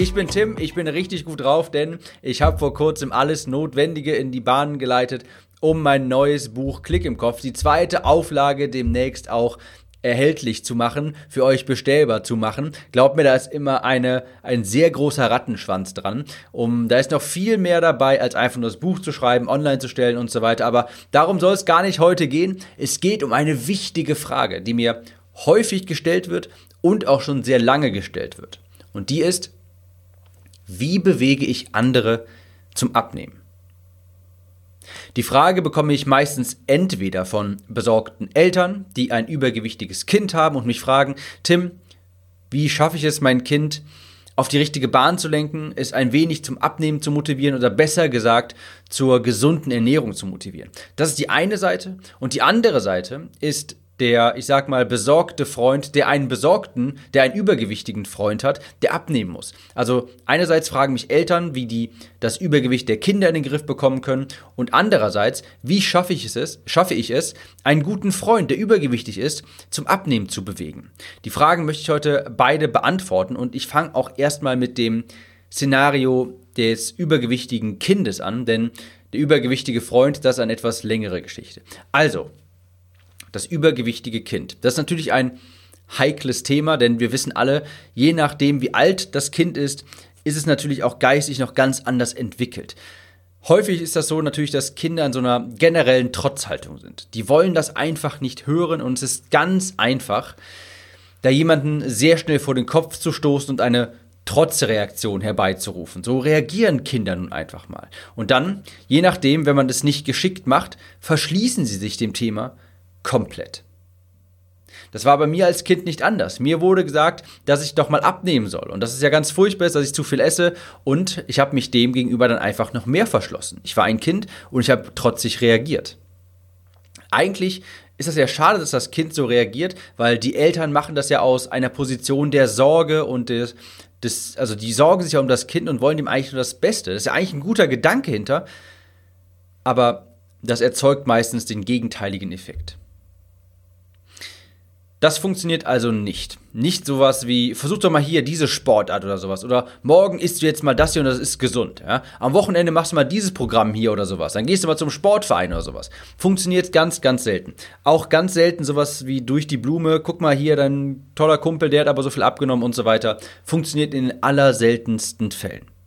Ich bin Tim, ich bin richtig gut drauf, denn ich habe vor kurzem alles Notwendige in die Bahn geleitet, um mein neues Buch Klick im Kopf, die zweite Auflage demnächst auch erhältlich zu machen, für euch bestellbar zu machen. Glaubt mir, da ist immer eine, ein sehr großer Rattenschwanz dran. Um, da ist noch viel mehr dabei, als einfach nur das Buch zu schreiben, online zu stellen und so weiter. Aber darum soll es gar nicht heute gehen. Es geht um eine wichtige Frage, die mir häufig gestellt wird und auch schon sehr lange gestellt wird. Und die ist, wie bewege ich andere zum Abnehmen? Die Frage bekomme ich meistens entweder von besorgten Eltern, die ein übergewichtiges Kind haben und mich fragen, Tim, wie schaffe ich es, mein Kind auf die richtige Bahn zu lenken, es ein wenig zum Abnehmen zu motivieren oder besser gesagt zur gesunden Ernährung zu motivieren. Das ist die eine Seite. Und die andere Seite ist der, ich sag mal, besorgte Freund, der einen besorgten, der einen übergewichtigen Freund hat, der abnehmen muss. Also einerseits fragen mich Eltern, wie die das Übergewicht der Kinder in den Griff bekommen können und andererseits, wie schaffe ich es, schaffe ich es, einen guten Freund, der übergewichtig ist, zum Abnehmen zu bewegen. Die Fragen möchte ich heute beide beantworten und ich fange auch erstmal mit dem Szenario des übergewichtigen Kindes an, denn der übergewichtige Freund, das ist eine etwas längere Geschichte. Also, das übergewichtige Kind. Das ist natürlich ein heikles Thema, denn wir wissen alle, je nachdem, wie alt das Kind ist, ist es natürlich auch geistig noch ganz anders entwickelt. Häufig ist das so natürlich, dass Kinder in so einer generellen Trotzhaltung sind. Die wollen das einfach nicht hören und es ist ganz einfach, da jemanden sehr schnell vor den Kopf zu stoßen und eine Trotzreaktion herbeizurufen. So reagieren Kinder nun einfach mal. Und dann, je nachdem, wenn man das nicht geschickt macht, verschließen sie sich dem Thema komplett. Das war bei mir als Kind nicht anders. Mir wurde gesagt, dass ich doch mal abnehmen soll. Und das ist ja ganz furchtbar, dass ich zu viel esse. Und ich habe mich dem gegenüber dann einfach noch mehr verschlossen. Ich war ein Kind und ich habe trotzig reagiert. Eigentlich ist das ja schade, dass das Kind so reagiert, weil die Eltern machen das ja aus einer Position der Sorge und des, des also die sorgen sich ja um das Kind und wollen dem eigentlich nur das Beste. Das ist ja eigentlich ein guter Gedanke hinter, aber das erzeugt meistens den gegenteiligen Effekt. Das funktioniert also nicht. Nicht sowas wie, versuch doch mal hier diese Sportart oder sowas. Oder morgen isst du jetzt mal das hier und das ist gesund. Ja? Am Wochenende machst du mal dieses Programm hier oder sowas. Dann gehst du mal zum Sportverein oder sowas. Funktioniert ganz, ganz selten. Auch ganz selten sowas wie durch die Blume. Guck mal hier, dein toller Kumpel, der hat aber so viel abgenommen und so weiter. Funktioniert in den allerseltensten Fällen.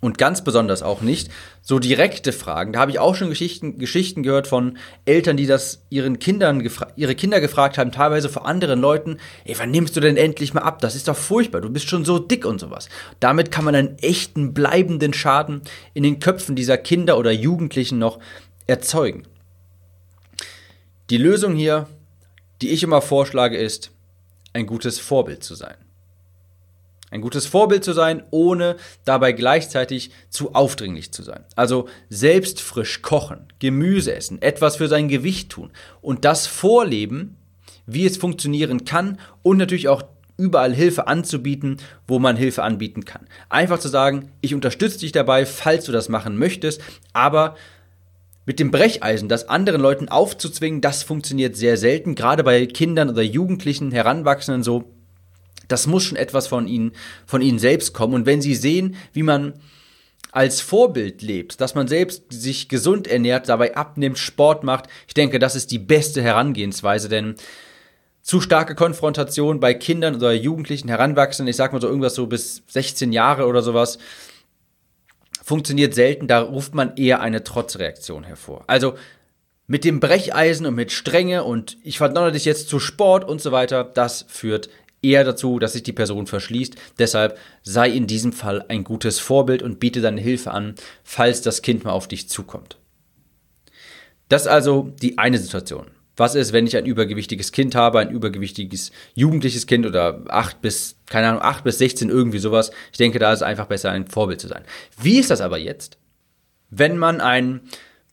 Und ganz besonders auch nicht so direkte Fragen. Da habe ich auch schon Geschichten, Geschichten gehört von Eltern, die das ihren Kindern ihre Kinder gefragt haben, teilweise vor anderen Leuten, ey, wann nimmst du denn endlich mal ab? Das ist doch furchtbar, du bist schon so dick und sowas. Damit kann man einen echten, bleibenden Schaden in den Köpfen dieser Kinder oder Jugendlichen noch erzeugen. Die Lösung hier, die ich immer vorschlage, ist, ein gutes Vorbild zu sein. Ein gutes Vorbild zu sein, ohne dabei gleichzeitig zu aufdringlich zu sein. Also selbst frisch kochen, Gemüse essen, etwas für sein Gewicht tun und das vorleben, wie es funktionieren kann und natürlich auch überall Hilfe anzubieten, wo man Hilfe anbieten kann. Einfach zu sagen, ich unterstütze dich dabei, falls du das machen möchtest, aber mit dem Brecheisen, das anderen Leuten aufzuzwingen, das funktioniert sehr selten, gerade bei Kindern oder Jugendlichen, Heranwachsenden so das muss schon etwas von ihnen, von ihnen selbst kommen. Und wenn sie sehen, wie man als Vorbild lebt, dass man selbst sich gesund ernährt, dabei abnimmt, Sport macht, ich denke, das ist die beste Herangehensweise, denn zu starke Konfrontation bei Kindern oder Jugendlichen, Heranwachsenden, ich sag mal so irgendwas so bis 16 Jahre oder sowas, funktioniert selten, da ruft man eher eine Trotzreaktion hervor. Also mit dem Brecheisen und mit Strenge und ich verdonnere dich jetzt zu Sport und so weiter, das führt eher dazu, dass sich die Person verschließt. Deshalb sei in diesem Fall ein gutes Vorbild und biete deine Hilfe an, falls das Kind mal auf dich zukommt. Das ist also die eine Situation. Was ist, wenn ich ein übergewichtiges Kind habe, ein übergewichtiges jugendliches Kind oder 8 bis, keine Ahnung, 8 bis 16, irgendwie sowas. Ich denke, da ist es einfach besser, ein Vorbild zu sein. Wie ist das aber jetzt, wenn man ein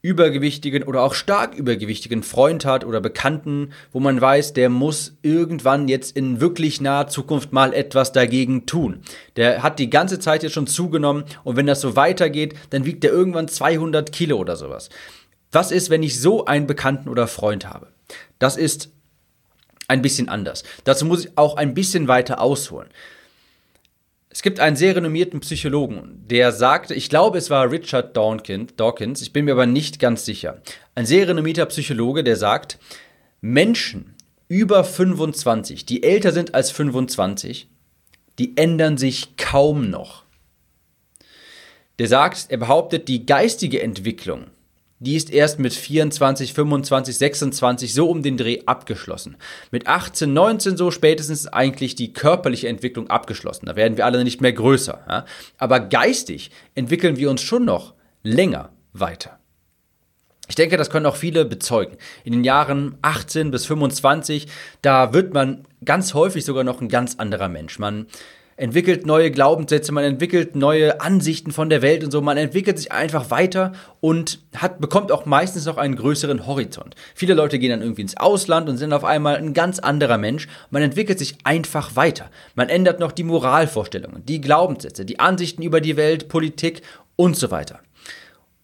übergewichtigen oder auch stark übergewichtigen Freund hat oder Bekannten, wo man weiß, der muss irgendwann jetzt in wirklich naher Zukunft mal etwas dagegen tun. Der hat die ganze Zeit jetzt schon zugenommen und wenn das so weitergeht, dann wiegt der irgendwann 200 Kilo oder sowas. Was ist, wenn ich so einen Bekannten oder Freund habe? Das ist ein bisschen anders. Dazu muss ich auch ein bisschen weiter ausholen. Es gibt einen sehr renommierten Psychologen, der sagte, ich glaube, es war Richard Dawkins, ich bin mir aber nicht ganz sicher. Ein sehr renommierter Psychologe, der sagt, Menschen über 25, die älter sind als 25, die ändern sich kaum noch. Der sagt, er behauptet, die geistige Entwicklung die ist erst mit 24, 25, 26 so um den Dreh abgeschlossen. Mit 18, 19 so spätestens ist eigentlich die körperliche Entwicklung abgeschlossen. Da werden wir alle nicht mehr größer. Ja? Aber geistig entwickeln wir uns schon noch länger weiter. Ich denke, das können auch viele bezeugen. In den Jahren 18 bis 25, da wird man ganz häufig sogar noch ein ganz anderer Mensch. Man entwickelt neue Glaubenssätze, man entwickelt neue Ansichten von der Welt und so. Man entwickelt sich einfach weiter und hat, bekommt auch meistens noch einen größeren Horizont. Viele Leute gehen dann irgendwie ins Ausland und sind auf einmal ein ganz anderer Mensch. Man entwickelt sich einfach weiter. Man ändert noch die Moralvorstellungen, die Glaubenssätze, die Ansichten über die Welt, Politik und so weiter.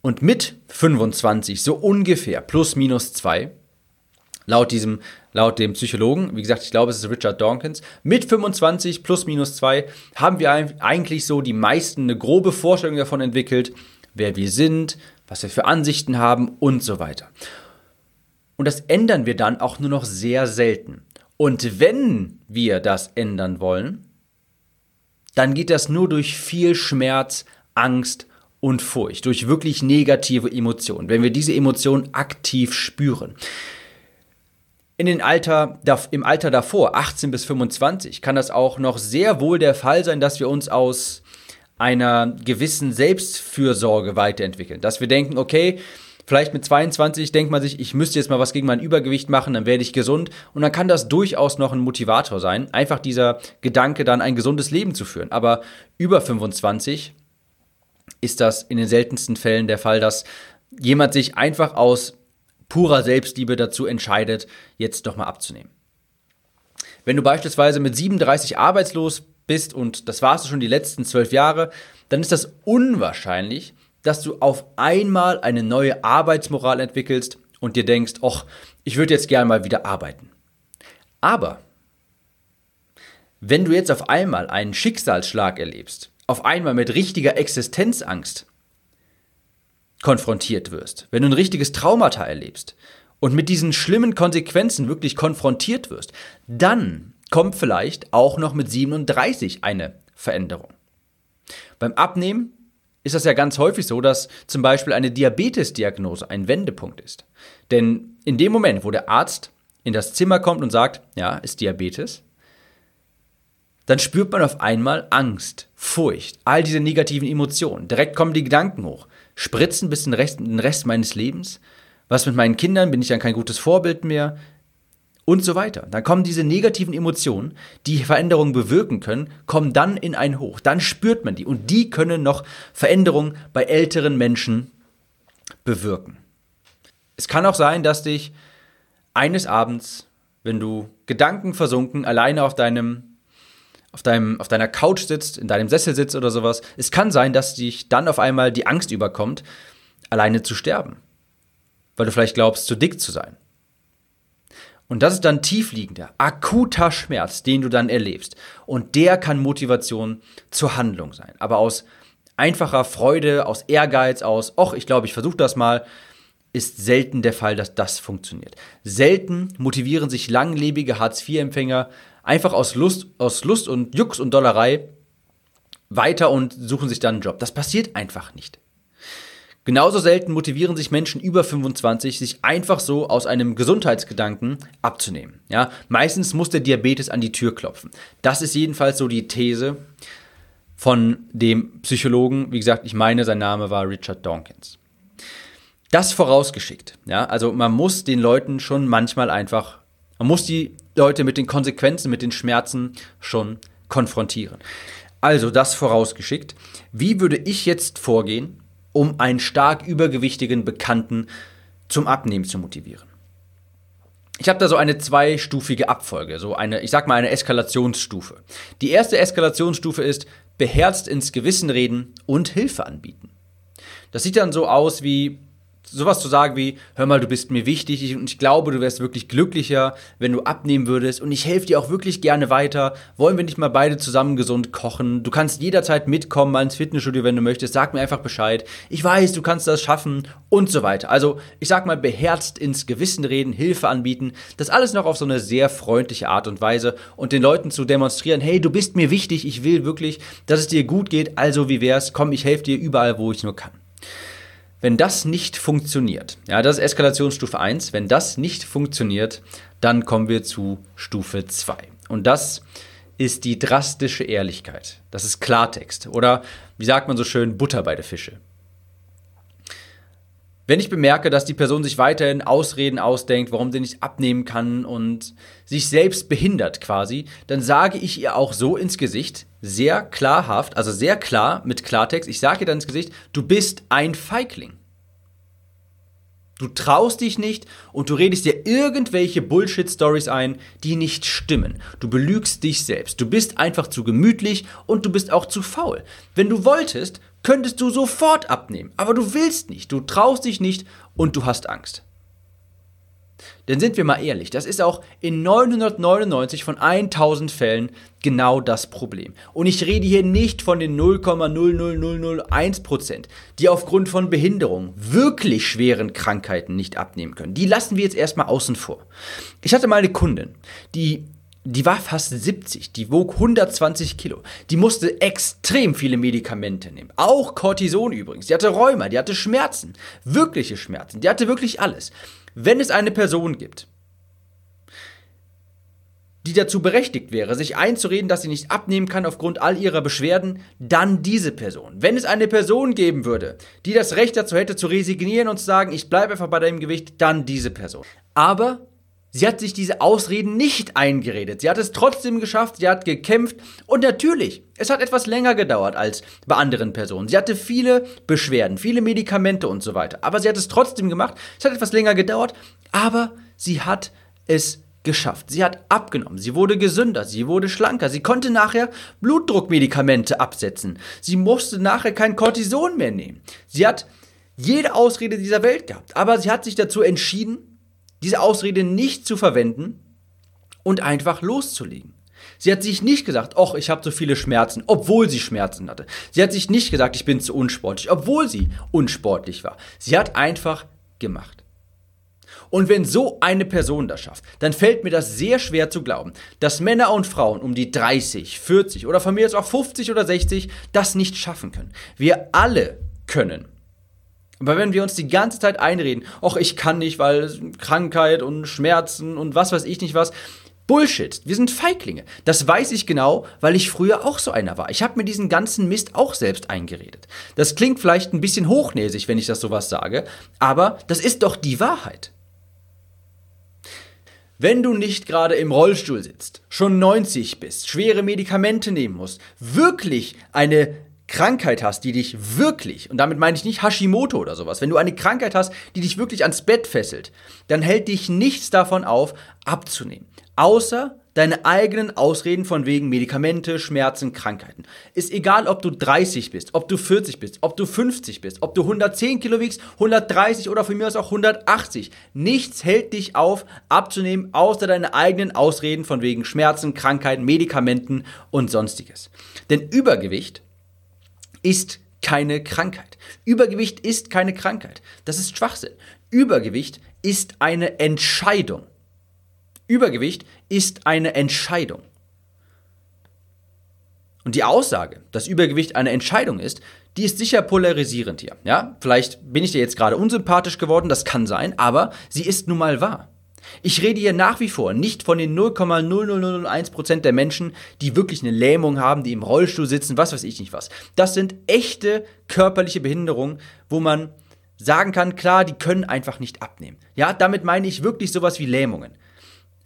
Und mit 25, so ungefähr, plus minus zwei, laut diesem laut dem Psychologen, wie gesagt, ich glaube, es ist Richard Dawkins, mit 25 plus minus 2 haben wir eigentlich so die meisten eine grobe Vorstellung davon entwickelt, wer wir sind, was wir für Ansichten haben und so weiter. Und das ändern wir dann auch nur noch sehr selten. Und wenn wir das ändern wollen, dann geht das nur durch viel Schmerz, Angst und Furcht, durch wirklich negative Emotionen, wenn wir diese Emotionen aktiv spüren. In den Alter, Im Alter davor, 18 bis 25, kann das auch noch sehr wohl der Fall sein, dass wir uns aus einer gewissen Selbstfürsorge weiterentwickeln. Dass wir denken, okay, vielleicht mit 22 denkt man sich, ich müsste jetzt mal was gegen mein Übergewicht machen, dann werde ich gesund. Und dann kann das durchaus noch ein Motivator sein, einfach dieser Gedanke, dann ein gesundes Leben zu führen. Aber über 25 ist das in den seltensten Fällen der Fall, dass jemand sich einfach aus purer Selbstliebe dazu entscheidet, jetzt doch mal abzunehmen. Wenn du beispielsweise mit 37 arbeitslos bist und das warst du schon die letzten zwölf Jahre, dann ist das unwahrscheinlich, dass du auf einmal eine neue Arbeitsmoral entwickelst und dir denkst, ach, ich würde jetzt gern mal wieder arbeiten. Aber wenn du jetzt auf einmal einen Schicksalsschlag erlebst, auf einmal mit richtiger Existenzangst, konfrontiert wirst, wenn du ein richtiges Traumata erlebst und mit diesen schlimmen Konsequenzen wirklich konfrontiert wirst, dann kommt vielleicht auch noch mit 37 eine Veränderung. Beim Abnehmen ist das ja ganz häufig so, dass zum Beispiel eine Diabetesdiagnose ein Wendepunkt ist. Denn in dem Moment, wo der Arzt in das Zimmer kommt und sagt, ja, ist Diabetes, dann spürt man auf einmal Angst, Furcht, all diese negativen Emotionen. Direkt kommen die Gedanken hoch spritzen bis den Rest, den Rest meines Lebens? Was mit meinen Kindern? Bin ich dann kein gutes Vorbild mehr? Und so weiter. Dann kommen diese negativen Emotionen, die Veränderungen bewirken können, kommen dann in ein Hoch. Dann spürt man die. Und die können noch Veränderungen bei älteren Menschen bewirken. Es kann auch sein, dass dich eines Abends, wenn du Gedanken versunken, alleine auf deinem auf, deinem, auf deiner Couch sitzt, in deinem Sessel sitzt oder sowas, es kann sein, dass dich dann auf einmal die Angst überkommt, alleine zu sterben. Weil du vielleicht glaubst, zu dick zu sein. Und das ist dann tiefliegender, akuter Schmerz, den du dann erlebst. Und der kann Motivation zur Handlung sein. Aber aus einfacher Freude, aus Ehrgeiz, aus, ach, ich glaube, ich versuche das mal, ist selten der Fall, dass das funktioniert. Selten motivieren sich langlebige Hartz-IV-Empfänger einfach aus Lust, aus Lust und Jux und Dollerei weiter und suchen sich dann einen Job. Das passiert einfach nicht. Genauso selten motivieren sich Menschen über 25, sich einfach so aus einem Gesundheitsgedanken abzunehmen. Ja, meistens muss der Diabetes an die Tür klopfen. Das ist jedenfalls so die These von dem Psychologen. Wie gesagt, ich meine, sein Name war Richard Dawkins. Das vorausgeschickt. Ja, also man muss den Leuten schon manchmal einfach, man muss die Leute mit den Konsequenzen, mit den Schmerzen schon konfrontieren. Also das vorausgeschickt. Wie würde ich jetzt vorgehen, um einen stark übergewichtigen Bekannten zum Abnehmen zu motivieren? Ich habe da so eine zweistufige Abfolge, so eine, ich sag mal, eine Eskalationsstufe. Die erste Eskalationsstufe ist beherzt ins Gewissen reden und Hilfe anbieten. Das sieht dann so aus wie, sowas zu sagen wie, hör mal, du bist mir wichtig und ich glaube, du wärst wirklich glücklicher, wenn du abnehmen würdest und ich helfe dir auch wirklich gerne weiter. Wollen wir nicht mal beide zusammen gesund kochen? Du kannst jederzeit mitkommen mal ins Fitnessstudio, wenn du möchtest. Sag mir einfach Bescheid. Ich weiß, du kannst das schaffen und so weiter. Also, ich sag mal, beherzt ins Gewissen reden, Hilfe anbieten. Das alles noch auf so eine sehr freundliche Art und Weise und den Leuten zu demonstrieren, hey, du bist mir wichtig, ich will wirklich, dass es dir gut geht, also wie wär's? Komm, ich helfe dir überall, wo ich nur kann. Wenn das nicht funktioniert, ja, das ist Eskalationsstufe 1, wenn das nicht funktioniert, dann kommen wir zu Stufe 2. Und das ist die drastische Ehrlichkeit. Das ist Klartext. Oder wie sagt man so schön, Butter bei der Fische. Wenn ich bemerke, dass die Person sich weiterhin Ausreden ausdenkt, warum sie nicht abnehmen kann und sich selbst behindert quasi, dann sage ich ihr auch so ins Gesicht, sehr klarhaft, also sehr klar mit Klartext, ich sage ihr dann ins Gesicht, du bist ein Feigling. Du traust dich nicht und du redest dir irgendwelche Bullshit-Stories ein, die nicht stimmen. Du belügst dich selbst. Du bist einfach zu gemütlich und du bist auch zu faul. Wenn du wolltest, könntest du sofort abnehmen, aber du willst nicht, du traust dich nicht und du hast Angst. Denn sind wir mal ehrlich, das ist auch in 999 von 1000 Fällen genau das Problem. Und ich rede hier nicht von den 0,00001%, die aufgrund von Behinderung, wirklich schweren Krankheiten nicht abnehmen können. Die lassen wir jetzt erstmal außen vor. Ich hatte mal eine Kundin, die die war fast 70, die wog 120 Kilo. Die musste extrem viele Medikamente nehmen. Auch Cortison übrigens. Die hatte Rheuma, die hatte Schmerzen. Wirkliche Schmerzen. Die hatte wirklich alles. Wenn es eine Person gibt, die dazu berechtigt wäre, sich einzureden, dass sie nicht abnehmen kann aufgrund all ihrer Beschwerden, dann diese Person. Wenn es eine Person geben würde, die das Recht dazu hätte, zu resignieren und zu sagen, ich bleibe einfach bei deinem Gewicht, dann diese Person. Aber sie hat sich diese Ausreden nicht eingeredet. Sie hat es trotzdem geschafft, sie hat gekämpft und natürlich, es hat etwas länger gedauert als bei anderen Personen. Sie hatte viele Beschwerden, viele Medikamente und so weiter. Aber sie hat es trotzdem gemacht. Es hat etwas länger gedauert, aber sie hat es geschafft. Sie hat abgenommen, sie wurde gesünder, sie wurde schlanker, sie konnte nachher Blutdruckmedikamente absetzen. Sie musste nachher kein Cortison mehr nehmen. Sie hat jede Ausrede dieser Welt gehabt, aber sie hat sich dazu entschieden, diese Ausrede nicht zu verwenden und einfach loszulegen. Sie hat sich nicht gesagt, ach, ich habe so viele Schmerzen, obwohl sie Schmerzen hatte. Sie hat sich nicht gesagt, ich bin zu unsportlich, obwohl sie unsportlich war. Sie hat einfach gemacht. Und wenn so eine Person das schafft, dann fällt mir das sehr schwer zu glauben, dass Männer und Frauen um die 30, 40 oder von mir jetzt auch 50 oder 60 das nicht schaffen können. Wir alle können. Aber wenn wir uns die ganze Zeit einreden, ach, ich kann nicht, weil Krankheit und Schmerzen und was weiß ich nicht was, Bullshit. Wir sind Feiglinge. Das weiß ich genau, weil ich früher auch so einer war. Ich habe mir diesen ganzen Mist auch selbst eingeredet. Das klingt vielleicht ein bisschen hochnäsig, wenn ich das sowas sage, aber das ist doch die Wahrheit. Wenn du nicht gerade im Rollstuhl sitzt, schon 90 bist, schwere Medikamente nehmen musst, wirklich eine Krankheit hast, die dich wirklich, und damit meine ich nicht Hashimoto oder sowas, wenn du eine Krankheit hast, die dich wirklich ans Bett fesselt, dann hält dich nichts davon auf, abzunehmen. Außer deine eigenen Ausreden von wegen Medikamente, Schmerzen, Krankheiten. Ist egal, ob du 30 bist, ob du 40 bist, ob du 50 bist, ob du 110 Kilo wiegst, 130 oder von mir aus auch 180. Nichts hält dich auf, abzunehmen, außer deine eigenen Ausreden von wegen Schmerzen, Krankheiten, Medikamenten und sonstiges. Denn Übergewicht ist keine Krankheit. Übergewicht ist keine Krankheit. Das ist Schwachsinn. Übergewicht ist eine Entscheidung. Übergewicht ist eine Entscheidung. Und die Aussage, dass Übergewicht eine Entscheidung ist, die ist sicher polarisierend hier. Ja, vielleicht bin ich dir jetzt gerade unsympathisch geworden, das kann sein, aber sie ist nun mal wahr. Ich rede hier nach wie vor nicht von den 0,0001% der Menschen, die wirklich eine Lähmung haben, die im Rollstuhl sitzen, was weiß ich nicht was. Das sind echte körperliche Behinderungen, wo man sagen kann, klar, die können einfach nicht abnehmen. Ja, damit meine ich wirklich sowas wie Lähmungen.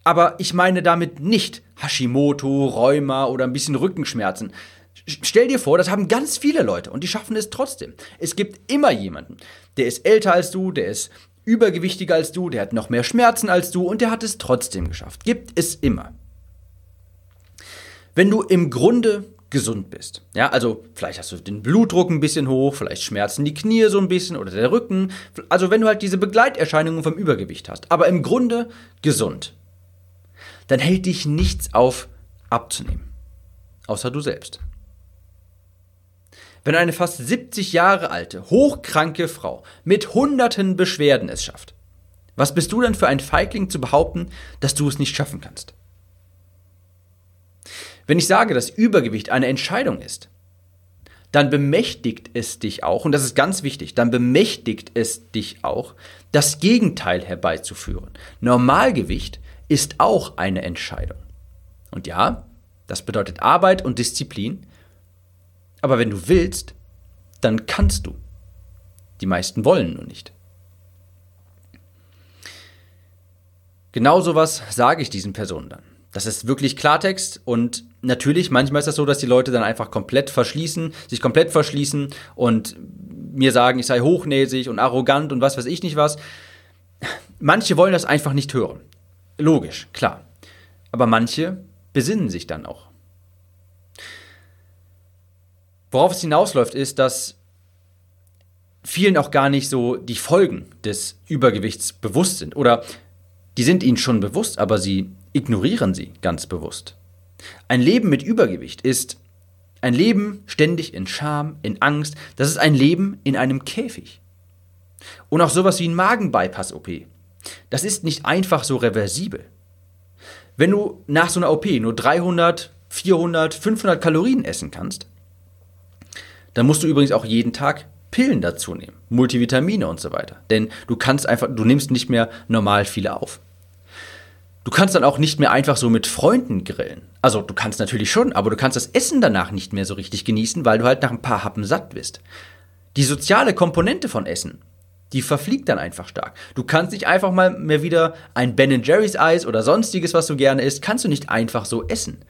Aber ich meine damit nicht Hashimoto, Rheuma oder ein bisschen Rückenschmerzen. Stell dir vor, das haben ganz viele Leute und die schaffen es trotzdem. Es gibt immer jemanden, der ist älter als du, der ist übergewichtiger als du, der hat noch mehr Schmerzen als du und der hat es trotzdem geschafft. Gibt es immer. Wenn du im Grunde gesund bist. Ja, also vielleicht hast du den Blutdruck ein bisschen hoch, vielleicht schmerzen die Knie so ein bisschen oder der Rücken. Also wenn du halt diese Begleiterscheinungen vom Übergewicht hast, aber im Grunde gesund, dann hält dich nichts auf abzunehmen. Außer du selbst. Wenn eine fast 70 Jahre alte, hochkranke Frau mit hunderten Beschwerden es schafft, was bist du denn für ein Feigling zu behaupten, dass du es nicht schaffen kannst? Wenn ich sage, dass Übergewicht eine Entscheidung ist, dann bemächtigt es dich auch, und das ist ganz wichtig, dann bemächtigt es dich auch, das Gegenteil herbeizuführen. Normalgewicht ist auch eine Entscheidung. Und ja, das bedeutet Arbeit und Disziplin, aber wenn du willst, dann kannst du. Die meisten wollen nur nicht. Genau sowas sage ich diesen Personen dann. Das ist wirklich Klartext und natürlich, manchmal ist das so, dass die Leute dann einfach komplett verschließen, sich komplett verschließen und mir sagen, ich sei hochnäsig und arrogant und was weiß ich nicht was. Manche wollen das einfach nicht hören. Logisch, klar. Aber manche besinnen sich dann auch. Worauf es hinausläuft, ist, dass vielen auch gar nicht so die Folgen des Übergewichts bewusst sind. Oder die sind ihnen schon bewusst, aber sie ignorieren sie ganz bewusst. Ein Leben mit Übergewicht ist ein Leben ständig in Scham, in Angst. Das ist ein Leben in einem Käfig. Und auch sowas wie ein Magenbypass-OP. Das ist nicht einfach so reversibel. Wenn du nach so einer OP nur 300, 400, 500 Kalorien essen kannst, dann musst du übrigens auch jeden Tag Pillen dazu nehmen, Multivitamine und so weiter. Denn du kannst einfach, du nimmst nicht mehr normal viele auf. Du kannst dann auch nicht mehr einfach so mit Freunden grillen. Also du kannst natürlich schon, aber du kannst das Essen danach nicht mehr so richtig genießen, weil du halt nach ein paar Happen satt bist. Die soziale Komponente von Essen, die verfliegt dann einfach stark. Du kannst nicht einfach mal mehr wieder ein Ben Jerry's Eis oder sonstiges, was du gerne isst, kannst du nicht einfach so essen.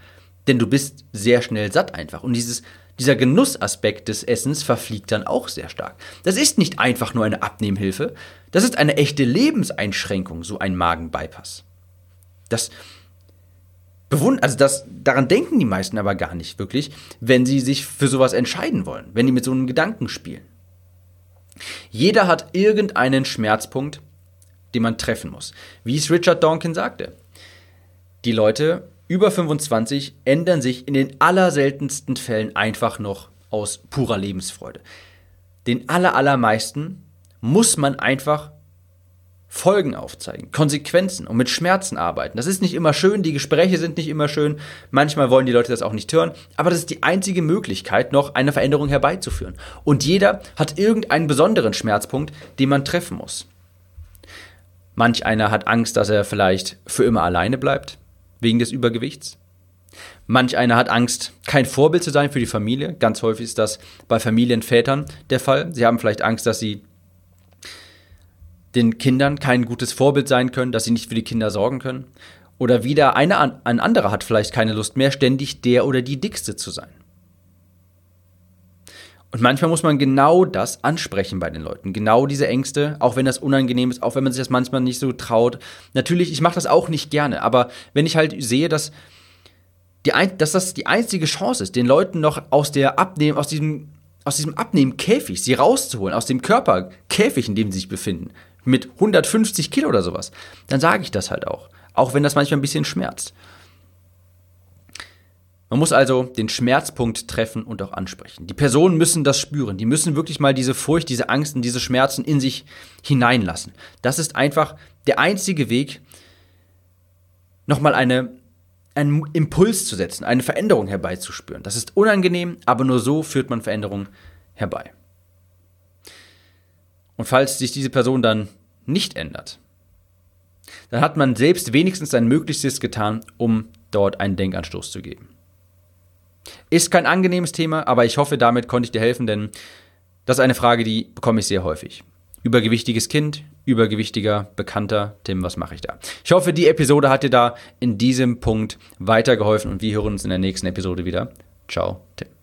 Denn du bist sehr schnell satt einfach. Und dieses, dieser Genussaspekt des Essens verfliegt dann auch sehr stark. Das ist nicht einfach nur eine Abnehmhilfe, das ist eine echte Lebenseinschränkung, so ein Magenbypass. Das bewund also das, daran denken die meisten aber gar nicht wirklich, wenn sie sich für sowas entscheiden wollen, wenn die mit so einem Gedanken spielen. Jeder hat irgendeinen Schmerzpunkt, den man treffen muss. Wie es Richard Dawkins sagte. Die Leute über 25 ändern sich in den allerseltensten Fällen einfach noch aus purer Lebensfreude. Den allermeisten muss man einfach Folgen aufzeigen, Konsequenzen und mit Schmerzen arbeiten. Das ist nicht immer schön, die Gespräche sind nicht immer schön, manchmal wollen die Leute das auch nicht hören, aber das ist die einzige Möglichkeit, noch eine Veränderung herbeizuführen. Und jeder hat irgendeinen besonderen Schmerzpunkt, den man treffen muss. Manch einer hat Angst, dass er vielleicht für immer alleine bleibt, wegen des Übergewichts. Manch einer hat Angst, kein Vorbild zu sein für die Familie. Ganz häufig ist das bei Familienvätern der Fall. Sie haben vielleicht Angst, dass sie den Kindern kein gutes Vorbild sein können, dass sie nicht für die Kinder sorgen können. Oder wieder eine, ein anderer hat vielleicht keine Lust mehr, ständig der oder die Dickste zu sein. Und manchmal muss man genau das ansprechen bei den Leuten. Genau diese Ängste, auch wenn das unangenehm ist, auch wenn man sich das manchmal nicht so traut. Natürlich, ich mache das auch nicht gerne, aber wenn ich halt sehe, dass, die, dass das die einzige Chance ist, den Leuten noch aus der Abnehmen, aus diesem, aus diesem Abnehmen-Käfig, sie rauszuholen, aus dem Körperkäfig, in dem sie sich befinden, mit 150 Kilo oder sowas, dann sage ich das halt auch. Auch wenn das manchmal ein bisschen schmerzt. Man muss also den Schmerzpunkt treffen und auch ansprechen. Die Personen müssen das spüren. Die müssen wirklich mal diese Furcht, diese Angst und diese Schmerzen in sich hineinlassen. Das ist einfach der einzige Weg, nochmal eine, einen Impuls zu setzen, eine Veränderung herbeizuspüren. Das ist unangenehm, aber nur so führt man Veränderung herbei. Und falls sich diese Person dann nicht ändert, dann hat man selbst wenigstens sein Möglichstes getan, um dort einen Denkanstoß zu geben. Ist kein angenehmes Thema, aber ich hoffe, damit konnte ich dir helfen, denn das ist eine Frage, die bekomme ich sehr häufig. übergewichtiges Kind, übergewichtiger, bekannter Tim, was mache ich da? Ich hoffe, die Episode hat dir da in diesem Punkt weitergeholfen und wir hören uns in der nächsten Episode wieder. Ciao, Tim.